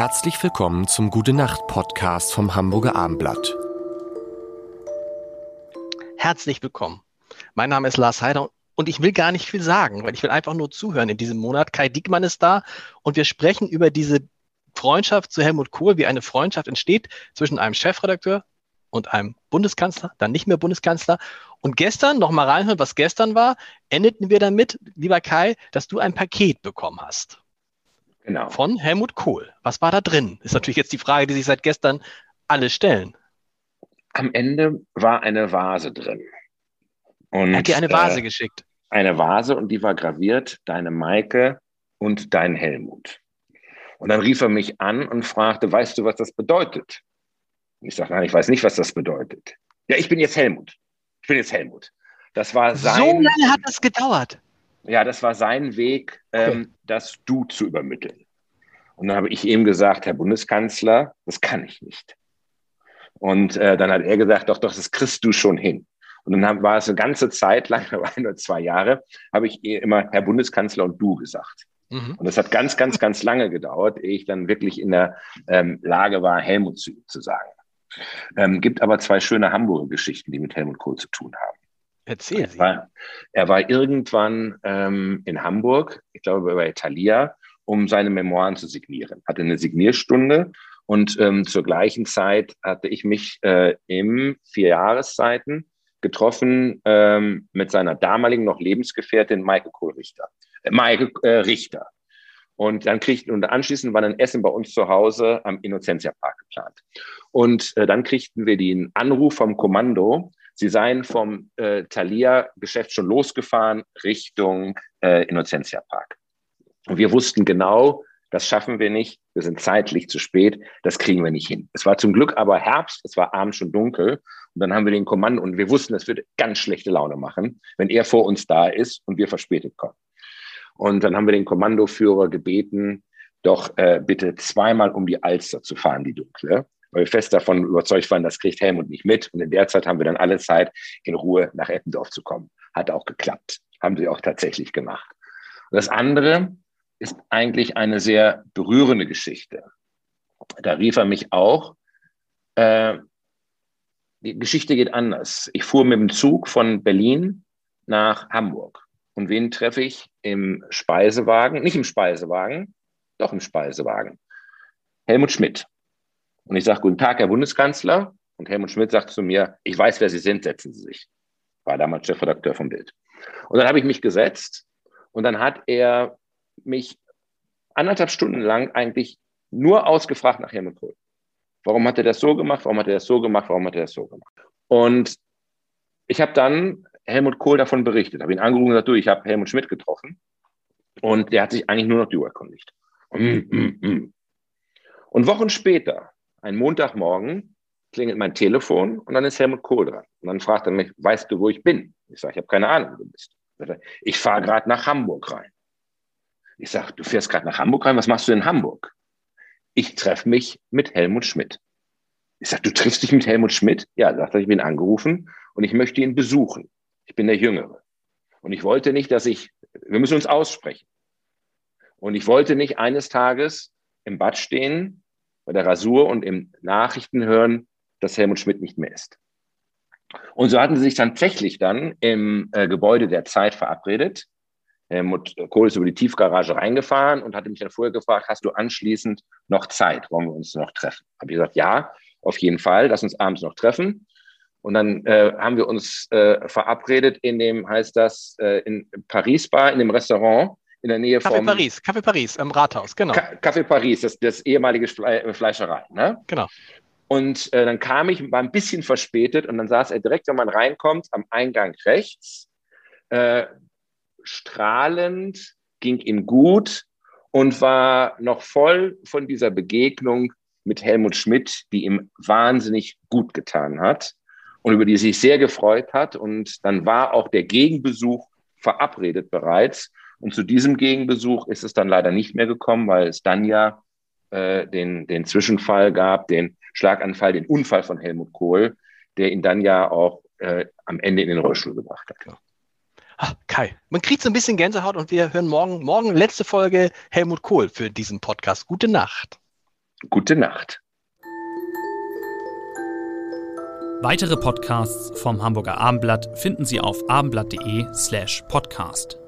Herzlich willkommen zum Gute Nacht Podcast vom Hamburger Armblatt. Herzlich willkommen. Mein Name ist Lars Heider und ich will gar nicht viel sagen, weil ich will einfach nur zuhören in diesem Monat. Kai Diekmann ist da und wir sprechen über diese Freundschaft zu Helmut Kohl, wie eine Freundschaft entsteht zwischen einem Chefredakteur und einem Bundeskanzler, dann nicht mehr Bundeskanzler. Und gestern, nochmal reinhören, was gestern war, endeten wir damit, lieber Kai, dass du ein Paket bekommen hast. Genau. Von Helmut Kohl. Was war da drin? Ist natürlich jetzt die Frage, die sich seit gestern alle stellen. Am Ende war eine Vase drin. Und, er hat dir eine Vase äh, geschickt. Eine Vase und die war graviert, deine Maike und dein Helmut. Und dann rief er mich an und fragte, weißt du, was das bedeutet? Ich sage, nein, ich weiß nicht, was das bedeutet. Ja, ich bin jetzt Helmut. Ich bin jetzt Helmut. Das war sein. So lange hat das gedauert. Ja, das war sein Weg, ähm, okay. das Du zu übermitteln. Und dann habe ich ihm gesagt, Herr Bundeskanzler, das kann ich nicht. Und äh, dann hat er gesagt, doch, doch, das kriegst du schon hin. Und dann haben, war es eine ganze Zeit lang, ein oder zwei Jahre, habe ich immer Herr Bundeskanzler und du gesagt. Mhm. Und das hat ganz, ganz, ganz lange gedauert, ehe ich dann wirklich in der ähm, Lage war, Helmut zu, zu sagen. Ähm, gibt aber zwei schöne Hamburger Geschichten, die mit Helmut Kohl zu tun haben. Erzähl. Er war, er war irgendwann ähm, in Hamburg, ich glaube bei Thalia, um seine Memoiren zu signieren. Hatte eine Signierstunde und ähm, zur gleichen Zeit hatte ich mich äh, im vier Jahreszeiten getroffen ähm, mit seiner damaligen noch Lebensgefährtin Maike Kohl-Richter. Äh, Maike äh, Richter. Und dann kriegten, und anschließend war ein Essen bei uns zu Hause am Innocentia Park geplant. Und äh, dann kriegten wir den Anruf vom Kommando, sie seien vom äh, Thalia-Geschäft schon losgefahren Richtung äh, Innocentia Park. Und wir wussten genau, das schaffen wir nicht, wir sind zeitlich zu spät, das kriegen wir nicht hin. Es war zum Glück aber Herbst, es war abends schon dunkel und dann haben wir den Kommando und wir wussten, es würde ganz schlechte Laune machen, wenn er vor uns da ist und wir verspätet kommen. Und dann haben wir den Kommandoführer gebeten, doch äh, bitte zweimal um die Alster zu fahren, die dunkle, weil wir fest davon überzeugt waren, das kriegt Helmut nicht mit. Und in der Zeit haben wir dann alle Zeit, in Ruhe nach Eppendorf zu kommen. Hat auch geklappt. Haben sie auch tatsächlich gemacht. Und das andere ist eigentlich eine sehr berührende Geschichte. Da rief er mich auch, äh, die Geschichte geht anders. Ich fuhr mit dem Zug von Berlin nach Hamburg. Und wen treffe ich im Speisewagen? Nicht im Speisewagen, doch im Speisewagen. Helmut Schmidt. Und ich sage, guten Tag, Herr Bundeskanzler. Und Helmut Schmidt sagt zu mir, ich weiß, wer Sie sind, setzen Sie sich. War damals Chefredakteur vom Bild. Und dann habe ich mich gesetzt und dann hat er mich anderthalb Stunden lang eigentlich nur ausgefragt nach Helmut Kohl. Warum hat er das so gemacht? Warum hat er das so gemacht? Warum hat er das so gemacht? Und ich habe dann Helmut Kohl davon berichtet, habe ihn angerufen und gesagt, du, ich habe Helmut Schmidt getroffen und der hat sich eigentlich nur noch erkundigt. Mm, mm, mm. Und Wochen später, ein Montagmorgen, klingelt mein Telefon und dann ist Helmut Kohl dran. Und dann fragt er mich, weißt du, wo ich bin? Ich sage, ich habe keine Ahnung, wo du bist. Ich fahre gerade nach Hamburg rein. Ich sage, du fährst gerade nach Hamburg rein, was machst du in Hamburg? Ich treffe mich mit Helmut Schmidt. Ich sage, du triffst dich mit Helmut Schmidt? Ja, sagt er, ich bin angerufen und ich möchte ihn besuchen. Ich bin der Jüngere. Und ich wollte nicht, dass ich, wir müssen uns aussprechen. Und ich wollte nicht eines Tages im Bad stehen, bei der Rasur und im Nachrichten hören, dass Helmut Schmidt nicht mehr ist. Und so hatten sie sich tatsächlich dann im äh, Gebäude der Zeit verabredet. Helmut Kohl ist über die Tiefgarage reingefahren und hatte mich dann vorher gefragt, hast du anschließend noch Zeit? Wollen wir uns noch treffen? Habe ich gesagt, ja, auf jeden Fall, lass uns abends noch treffen. Und dann äh, haben wir uns äh, verabredet in dem, heißt das, äh, in Paris Bar, in dem Restaurant in der Nähe Café vom... Paris, Café Paris im Rathaus, genau. Café Paris, das, das ehemalige Fle äh, Fleischerei, ne? Genau. Und äh, dann kam ich, war ein bisschen verspätet und dann saß er direkt, wenn man reinkommt, am Eingang rechts, äh, strahlend, ging ihm gut und war noch voll von dieser Begegnung mit Helmut Schmidt, die ihm wahnsinnig gut getan hat und über die sich sehr gefreut hat. Und dann war auch der Gegenbesuch verabredet bereits. Und zu diesem Gegenbesuch ist es dann leider nicht mehr gekommen, weil es dann ja äh, den, den Zwischenfall gab, den Schlaganfall, den Unfall von Helmut Kohl, der ihn dann ja auch äh, am Ende in den Rollstuhl gebracht hat. Ah, Kai, man kriegt so ein bisschen Gänsehaut und wir hören morgen, morgen letzte Folge Helmut Kohl für diesen Podcast. Gute Nacht. Gute Nacht. Weitere Podcasts vom Hamburger Abendblatt finden Sie auf abendblatt.de slash podcast.